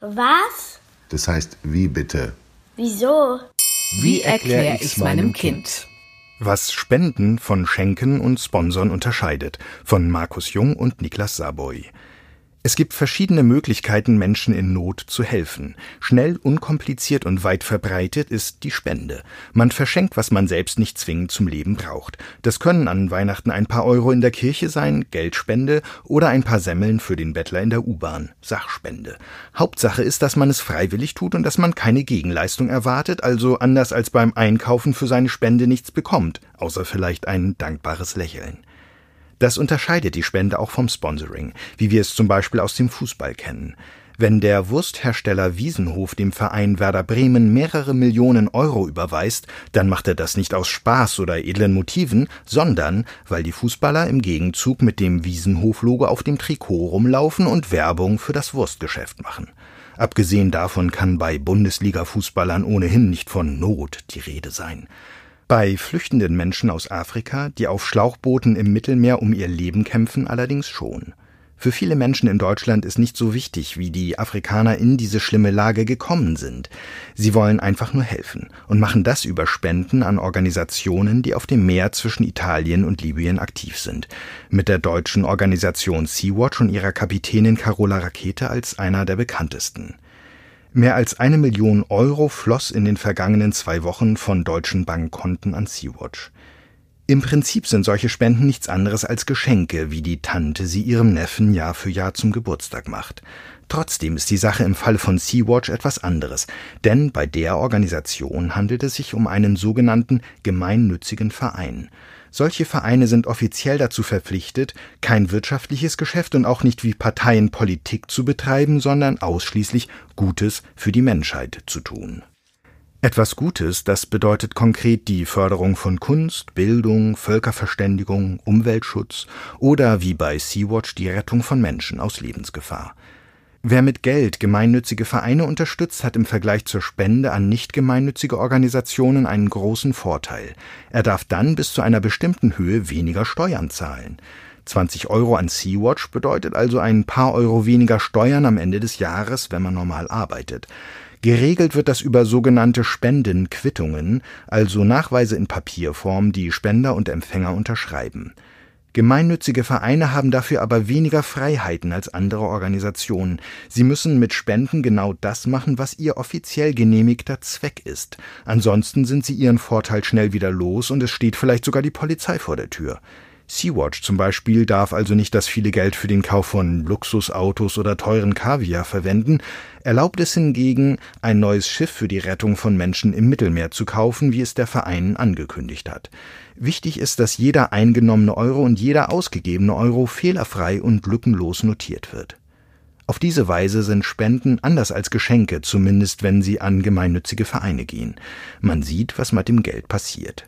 Was? Das heißt, wie bitte? Wieso? Wie erkläre ich's meinem Kind? Was Spenden von Schenken und Sponsern unterscheidet, von Markus Jung und Niklas Saboy. Es gibt verschiedene Möglichkeiten, Menschen in Not zu helfen. Schnell, unkompliziert und weit verbreitet ist die Spende. Man verschenkt, was man selbst nicht zwingend zum Leben braucht. Das können an Weihnachten ein paar Euro in der Kirche sein, Geldspende oder ein paar Semmeln für den Bettler in der U-Bahn, Sachspende. Hauptsache ist, dass man es freiwillig tut und dass man keine Gegenleistung erwartet, also anders als beim Einkaufen für seine Spende nichts bekommt, außer vielleicht ein dankbares Lächeln. Das unterscheidet die Spende auch vom Sponsoring, wie wir es zum Beispiel aus dem Fußball kennen. Wenn der Wursthersteller Wiesenhof dem Verein Werder Bremen mehrere Millionen Euro überweist, dann macht er das nicht aus Spaß oder edlen Motiven, sondern weil die Fußballer im Gegenzug mit dem Wiesenhof-Logo auf dem Trikot rumlaufen und Werbung für das Wurstgeschäft machen. Abgesehen davon kann bei Bundesliga-Fußballern ohnehin nicht von Not die Rede sein. Bei flüchtenden Menschen aus Afrika, die auf Schlauchbooten im Mittelmeer um ihr Leben kämpfen, allerdings schon. Für viele Menschen in Deutschland ist nicht so wichtig, wie die Afrikaner in diese schlimme Lage gekommen sind. Sie wollen einfach nur helfen und machen das über Spenden an Organisationen, die auf dem Meer zwischen Italien und Libyen aktiv sind. Mit der deutschen Organisation Sea-Watch und ihrer Kapitänin Carola Rakete als einer der bekanntesten. Mehr als eine Million Euro floss in den vergangenen zwei Wochen von deutschen Bankkonten an Sea-Watch. Im Prinzip sind solche Spenden nichts anderes als Geschenke, wie die Tante sie ihrem Neffen Jahr für Jahr zum Geburtstag macht. Trotzdem ist die Sache im Falle von Sea-Watch etwas anderes, denn bei der Organisation handelt es sich um einen sogenannten gemeinnützigen Verein. Solche Vereine sind offiziell dazu verpflichtet, kein wirtschaftliches Geschäft und auch nicht wie Parteien Politik zu betreiben, sondern ausschließlich Gutes für die Menschheit zu tun. Etwas Gutes, das bedeutet konkret die Förderung von Kunst, Bildung, Völkerverständigung, Umweltschutz oder wie bei Sea-Watch die Rettung von Menschen aus Lebensgefahr. Wer mit Geld gemeinnützige Vereine unterstützt, hat im Vergleich zur Spende an nicht gemeinnützige Organisationen einen großen Vorteil. Er darf dann bis zu einer bestimmten Höhe weniger Steuern zahlen. 20 Euro an Sea-Watch bedeutet also ein paar Euro weniger Steuern am Ende des Jahres, wenn man normal arbeitet. Geregelt wird das über sogenannte Spendenquittungen, also Nachweise in Papierform, die Spender und Empfänger unterschreiben. Gemeinnützige Vereine haben dafür aber weniger Freiheiten als andere Organisationen. Sie müssen mit Spenden genau das machen, was ihr offiziell genehmigter Zweck ist. Ansonsten sind sie ihren Vorteil schnell wieder los und es steht vielleicht sogar die Polizei vor der Tür. Sea-Watch zum Beispiel darf also nicht das viele Geld für den Kauf von Luxusautos oder teuren Kaviar verwenden, erlaubt es hingegen, ein neues Schiff für die Rettung von Menschen im Mittelmeer zu kaufen, wie es der Verein angekündigt hat. Wichtig ist, dass jeder eingenommene Euro und jeder ausgegebene Euro fehlerfrei und lückenlos notiert wird. Auf diese Weise sind Spenden anders als Geschenke, zumindest wenn sie an gemeinnützige Vereine gehen. Man sieht, was mit dem Geld passiert.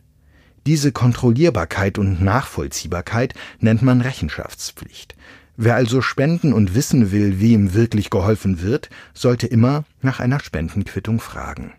Diese Kontrollierbarkeit und Nachvollziehbarkeit nennt man Rechenschaftspflicht. Wer also spenden und wissen will, wem wirklich geholfen wird, sollte immer nach einer Spendenquittung fragen